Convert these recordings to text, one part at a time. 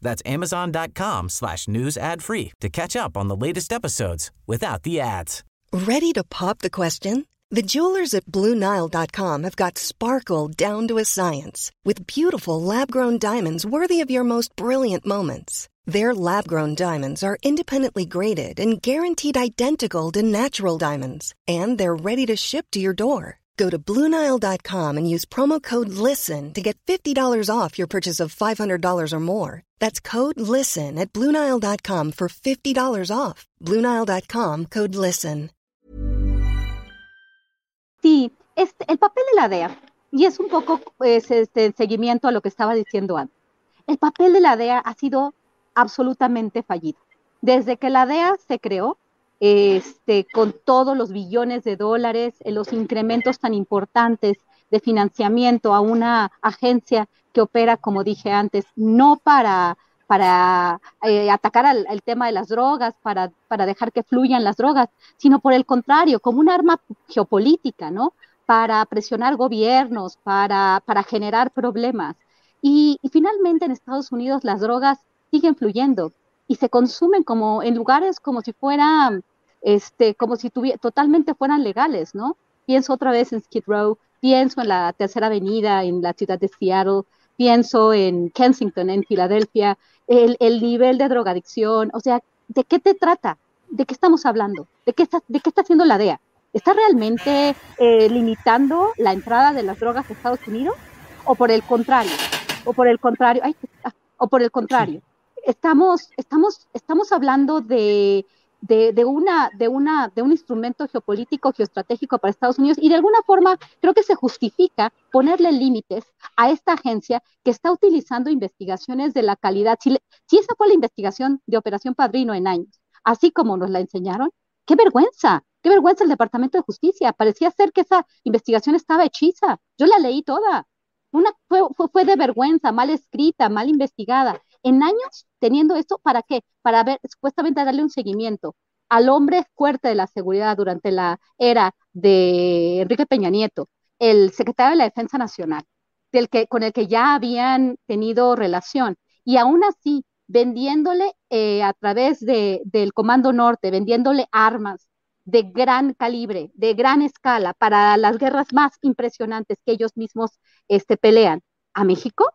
That's amazon.com slash news ad free to catch up on the latest episodes without the ads. Ready to pop the question? The jewelers at BlueNile.com have got sparkle down to a science with beautiful lab-grown diamonds worthy of your most brilliant moments. Their lab-grown diamonds are independently graded and guaranteed identical to natural diamonds, and they're ready to ship to your door. Go to BlueNile.com and use promo code LISTEN to get $50 off your purchase of $500 or more. That's code LISTEN at BlueNile.com for $50 off. BlueNile.com code LISTEN. Sí, este, el papel de la DEA, y es un poco pues, este, seguimiento a lo que estaba diciendo antes. El papel de la DEA ha sido absolutamente fallido. Desde que la DEA se creó, este, con todos los billones de dólares, eh, los incrementos tan importantes de financiamiento a una agencia que opera, como dije antes, no para, para eh, atacar el tema de las drogas, para, para dejar que fluyan las drogas, sino por el contrario, como un arma geopolítica, ¿no? Para presionar gobiernos, para, para generar problemas. Y finalmente en Estados Unidos las drogas siguen fluyendo y se consumen como en lugares como si fueran, este, como si totalmente fueran legales, ¿no? Pienso otra vez en Skid Row, pienso en la Tercera Avenida en la ciudad de Seattle, pienso en Kensington, en Filadelfia, el, el, nivel de drogadicción, o sea, ¿de qué te trata? ¿De qué estamos hablando? ¿De qué está, de qué está haciendo la DEA? ¿Está realmente eh, limitando la entrada de las drogas a Estados Unidos? ¿O por el contrario? ¿O por el contrario? Ay, ah, o por el contrario, estamos, estamos, estamos hablando de, de, una, de, una, de un instrumento geopolítico, geoestratégico para Estados Unidos y de alguna forma creo que se justifica ponerle límites a esta agencia que está utilizando investigaciones de la calidad. Si, si esa fue la investigación de Operación Padrino en años, así como nos la enseñaron, qué vergüenza, qué vergüenza el Departamento de Justicia. Parecía ser que esa investigación estaba hechiza. Yo la leí toda. Una, fue, fue de vergüenza, mal escrita, mal investigada en años teniendo esto, ¿para qué? Para ver, supuestamente darle un seguimiento al hombre fuerte de la seguridad durante la era de Enrique Peña Nieto, el secretario de la Defensa Nacional, del que, con el que ya habían tenido relación, y aún así vendiéndole eh, a través de, del Comando Norte, vendiéndole armas de gran calibre, de gran escala, para las guerras más impresionantes que ellos mismos este, pelean a México,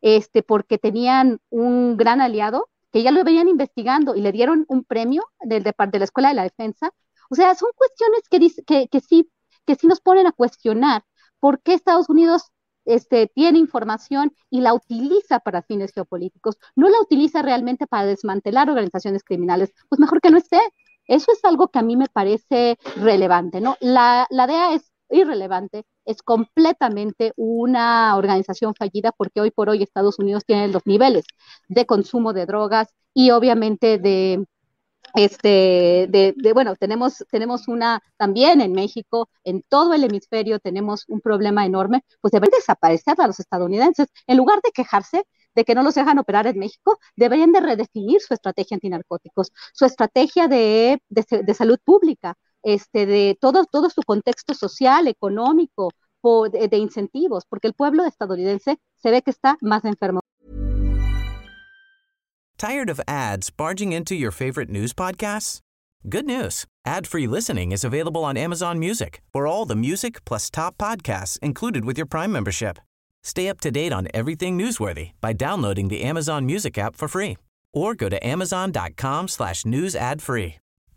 este, porque tenían un gran aliado que ya lo venían investigando y le dieron un premio del, de, de la Escuela de la Defensa. O sea, son cuestiones que, dice, que, que, sí, que sí nos ponen a cuestionar por qué Estados Unidos este, tiene información y la utiliza para fines geopolíticos, no la utiliza realmente para desmantelar organizaciones criminales, pues mejor que no esté. Eso es algo que a mí me parece relevante, ¿no? La, la DEA es irrelevante, es completamente una organización fallida porque hoy por hoy Estados Unidos tiene los niveles de consumo de drogas y obviamente de este de, bueno tenemos tenemos una también en México en todo el hemisferio tenemos un problema enorme pues deben desaparecer a los estadounidenses. En lugar de quejarse de que no los dejan operar en México, deberían de redefinir su estrategia antinarcóticos, su estrategia de, de salud pública, este, de todo, todo su contexto social, económico, o de, de incentivos, porque el pueblo estadounidense se ve que está más enfermo. Tired of ads barging into your favorite news podcasts? Good news. Ad-free listening is available on Amazon Music for all the music plus top podcasts included with your Prime membership. Stay up to date on everything newsworthy by downloading the Amazon Music app for free or go to amazon.com slash news ad free.